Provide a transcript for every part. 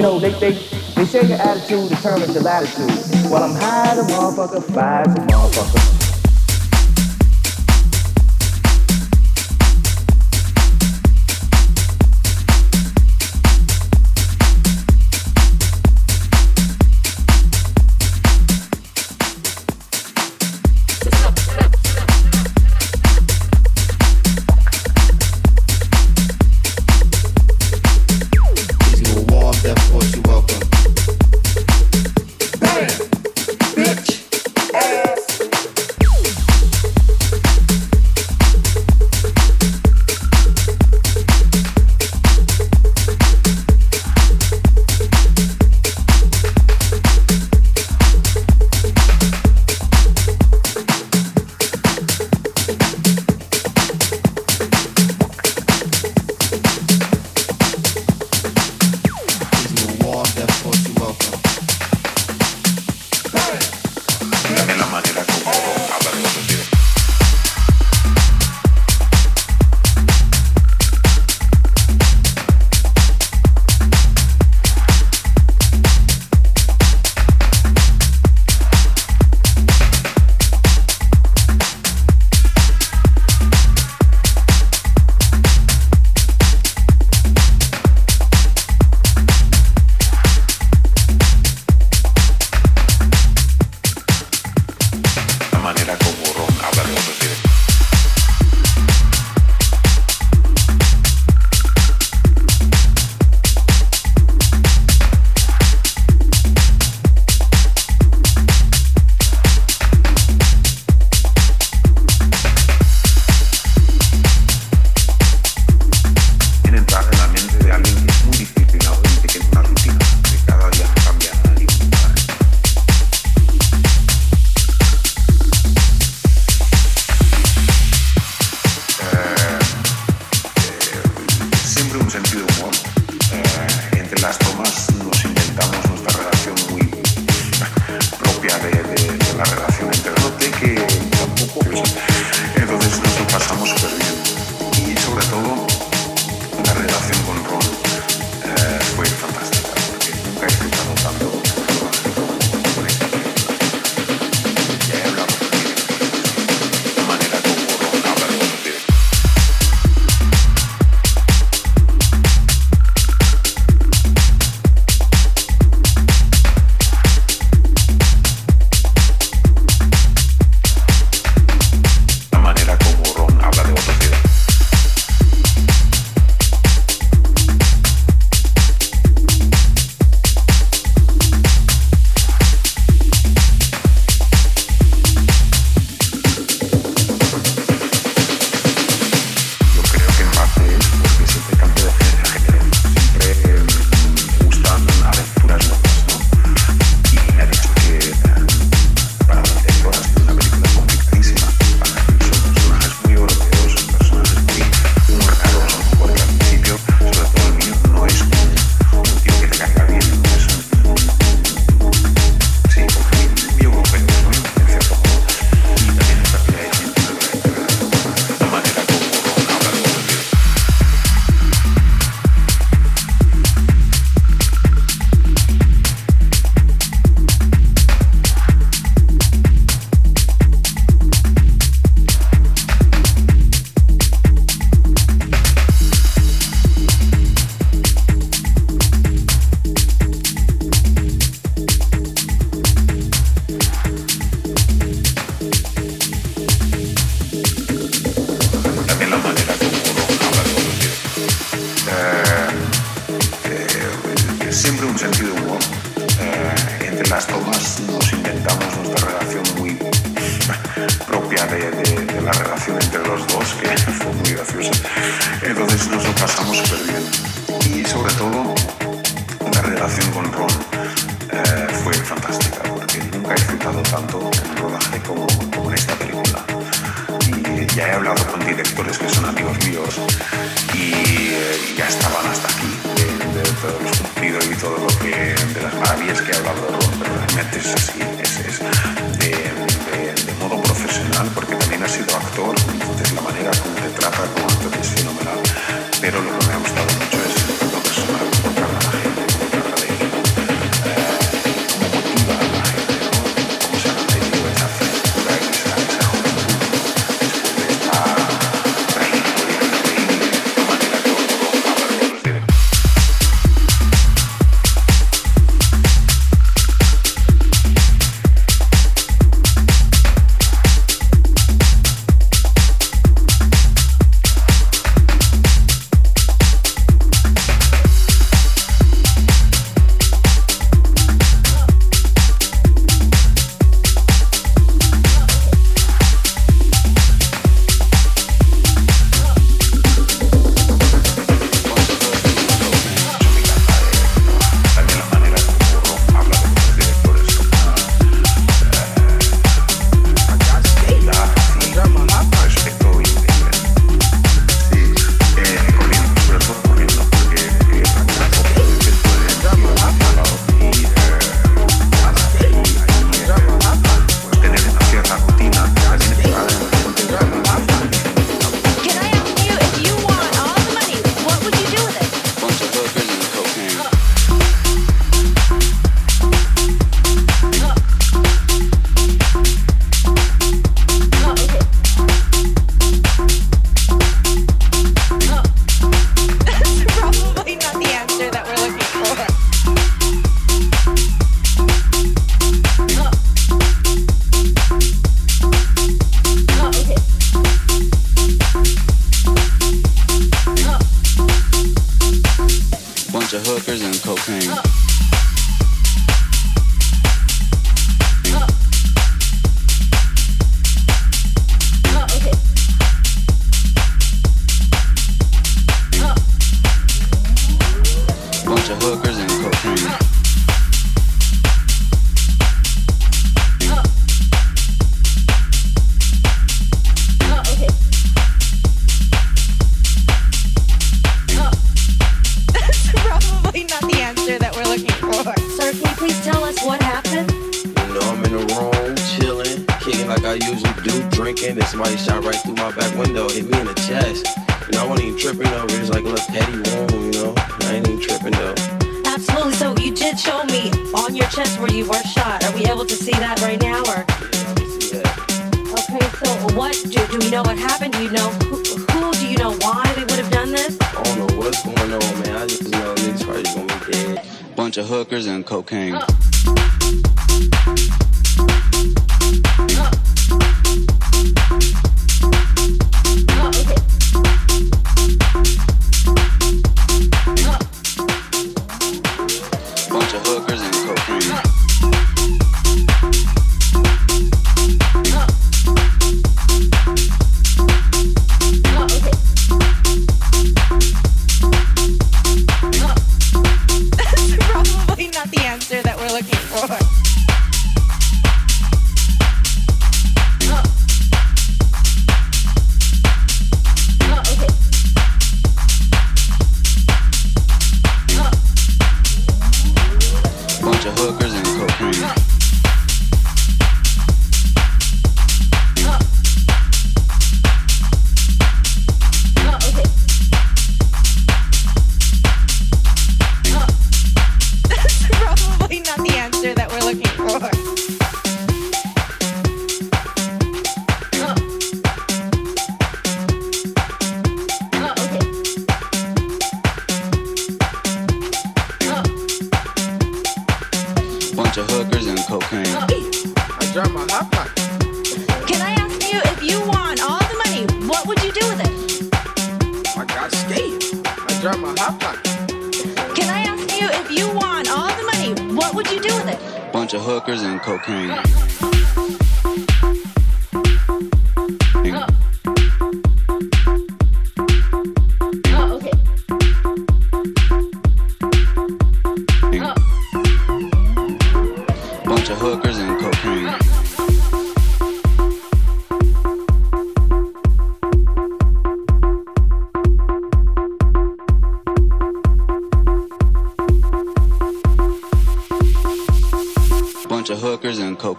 You know, they they they say your attitude determines your latitude. Well, I'm high the motherfucker, five the motherfucker.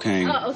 Hookers and cocaine. Oh,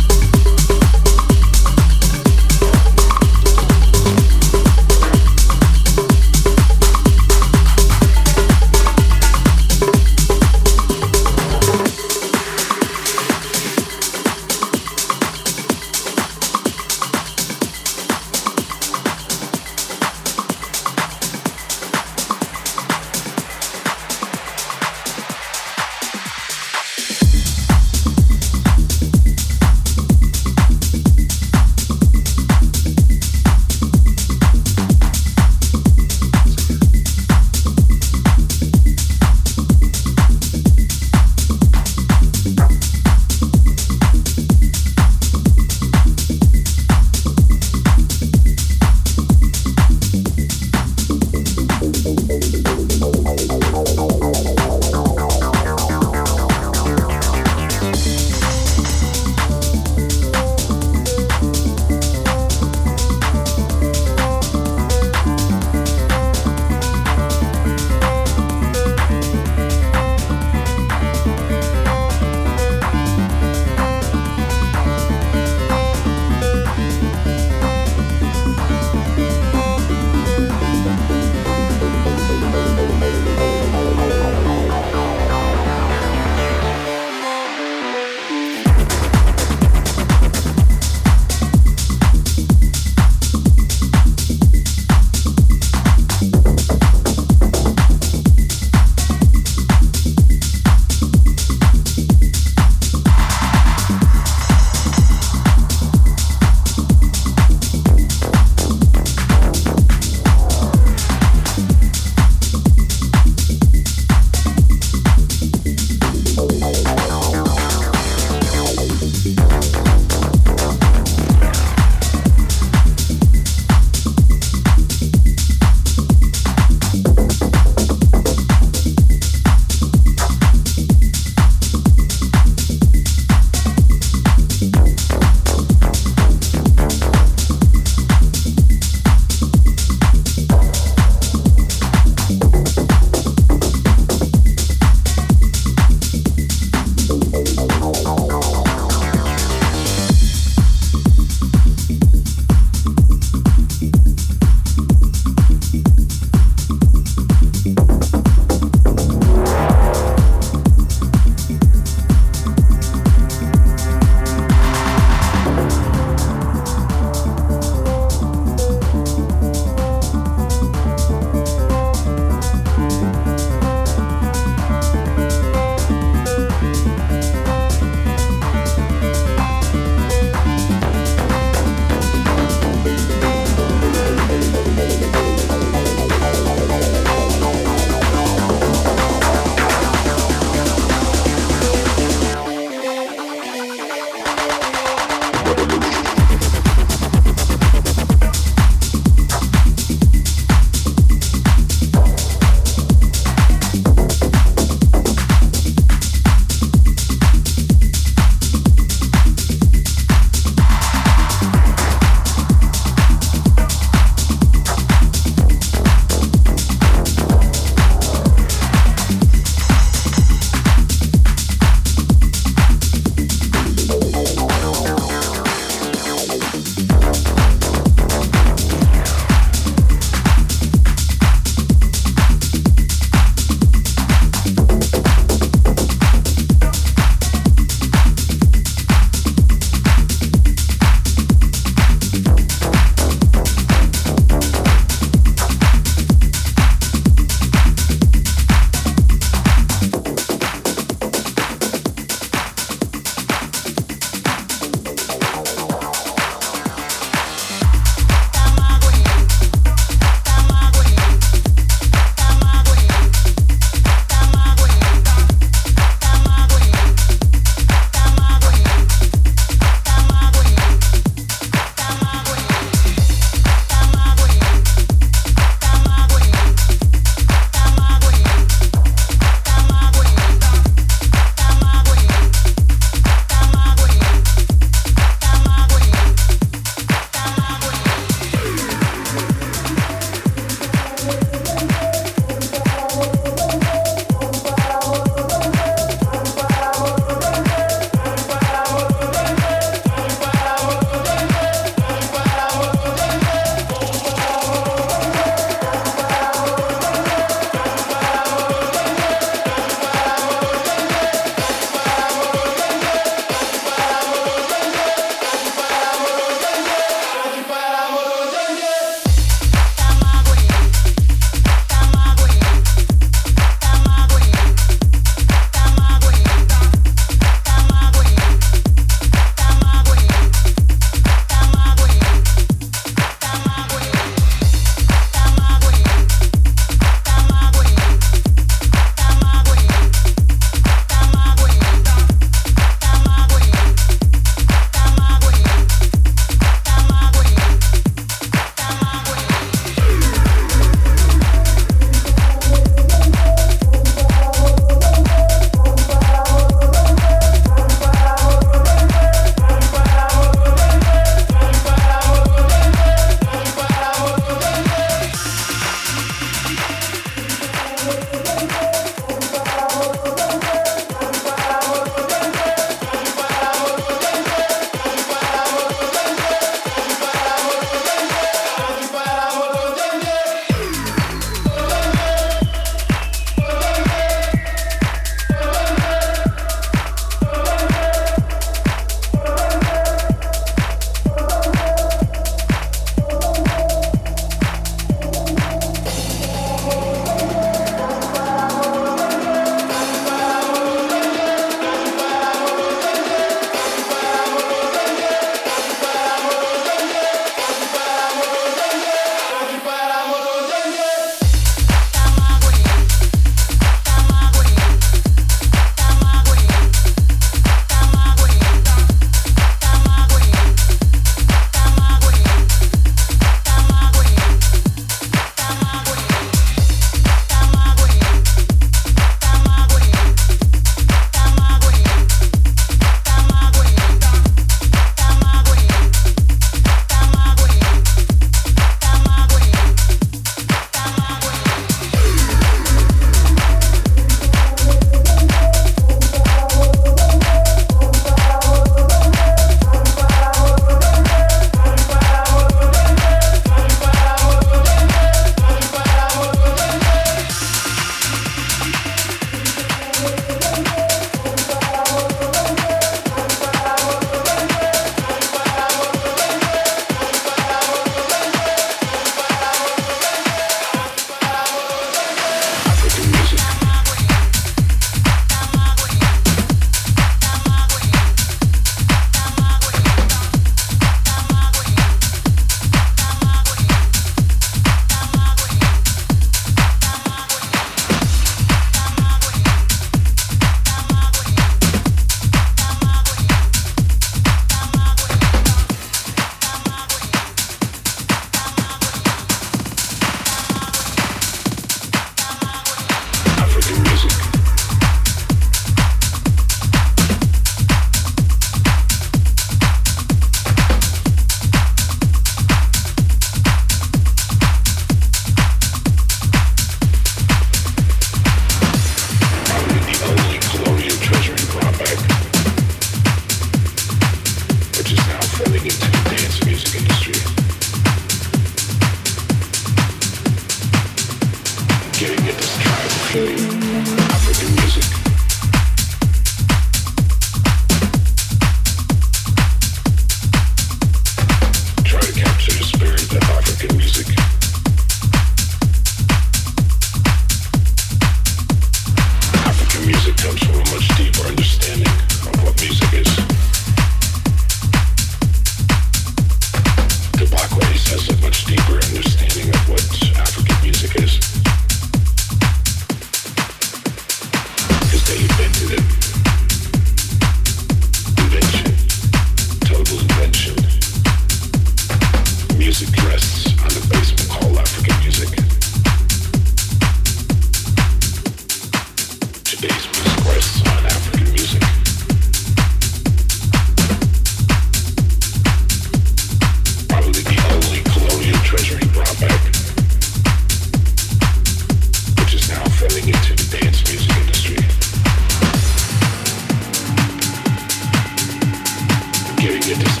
It is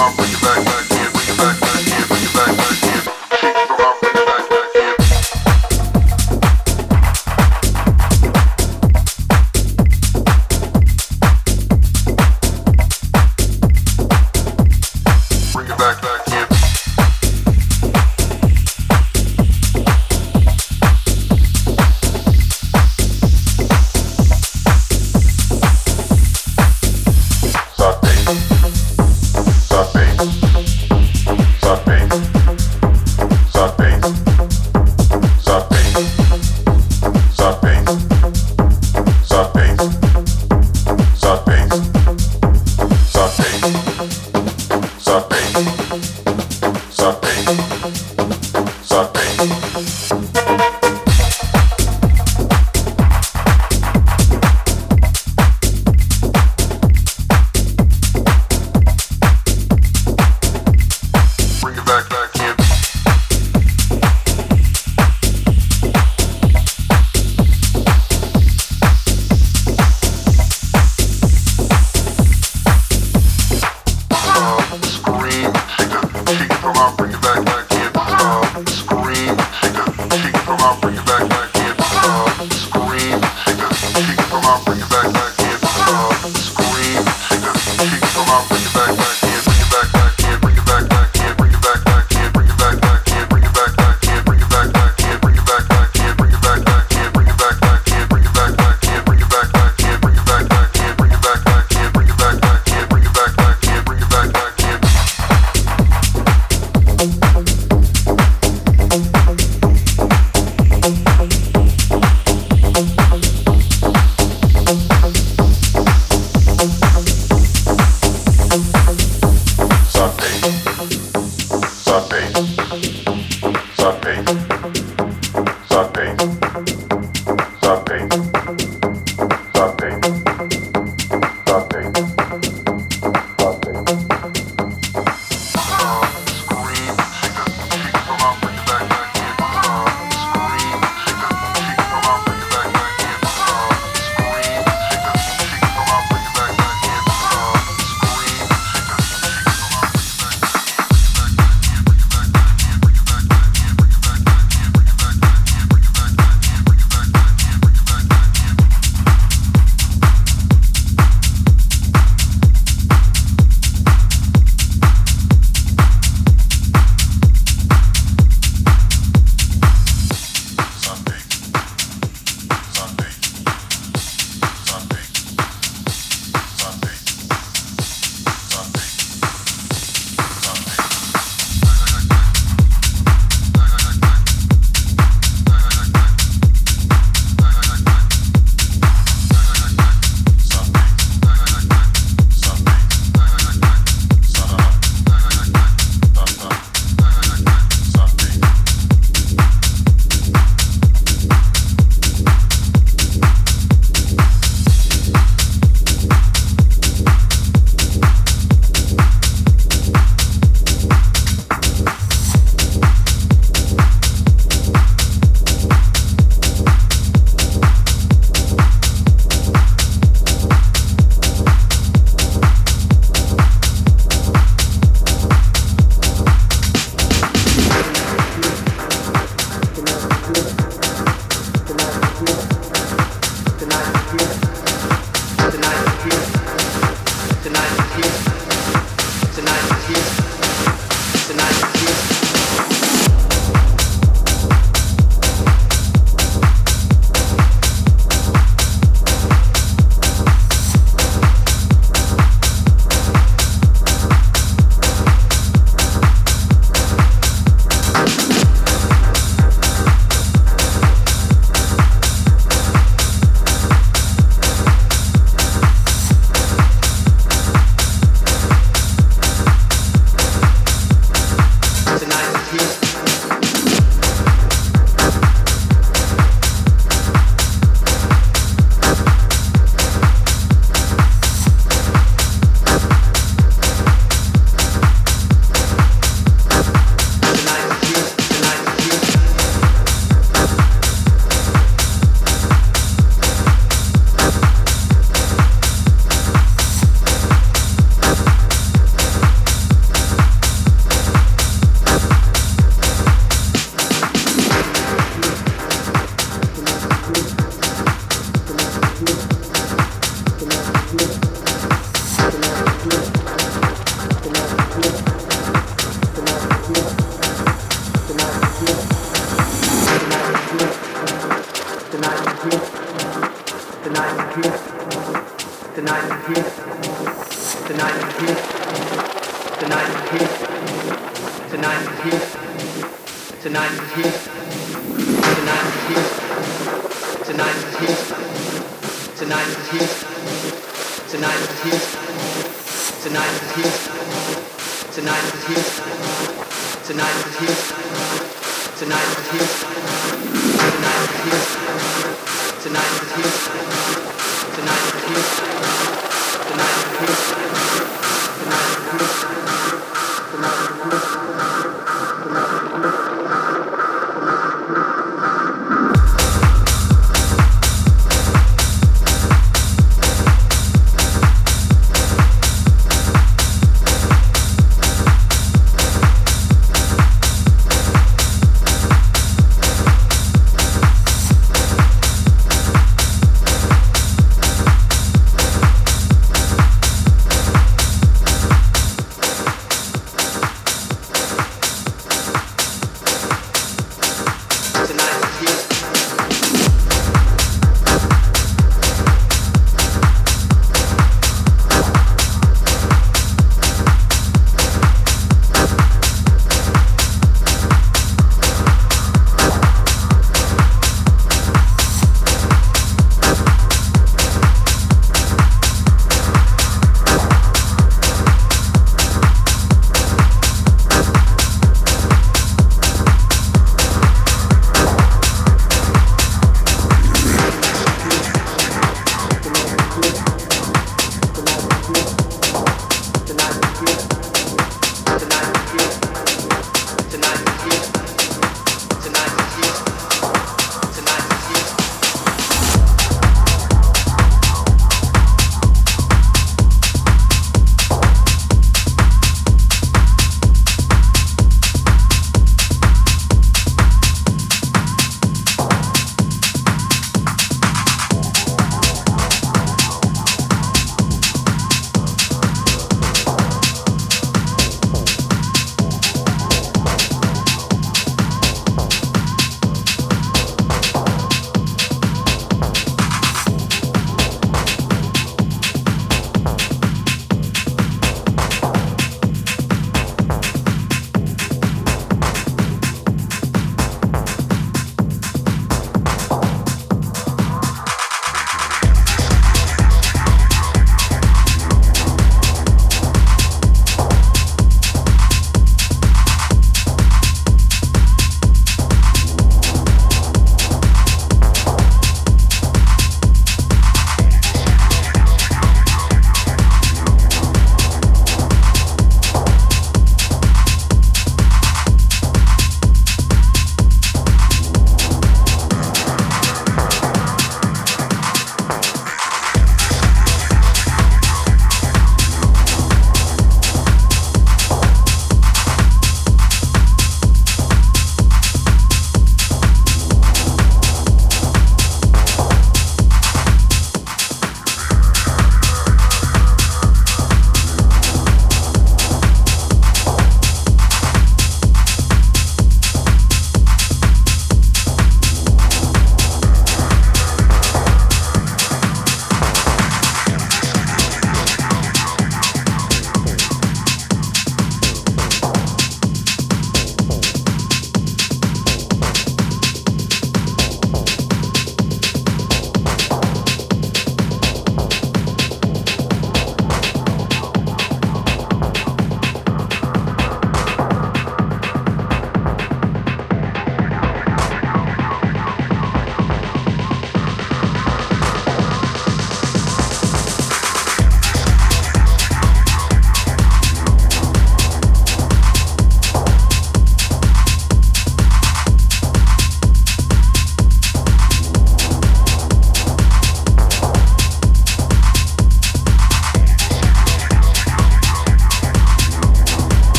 Bring it back,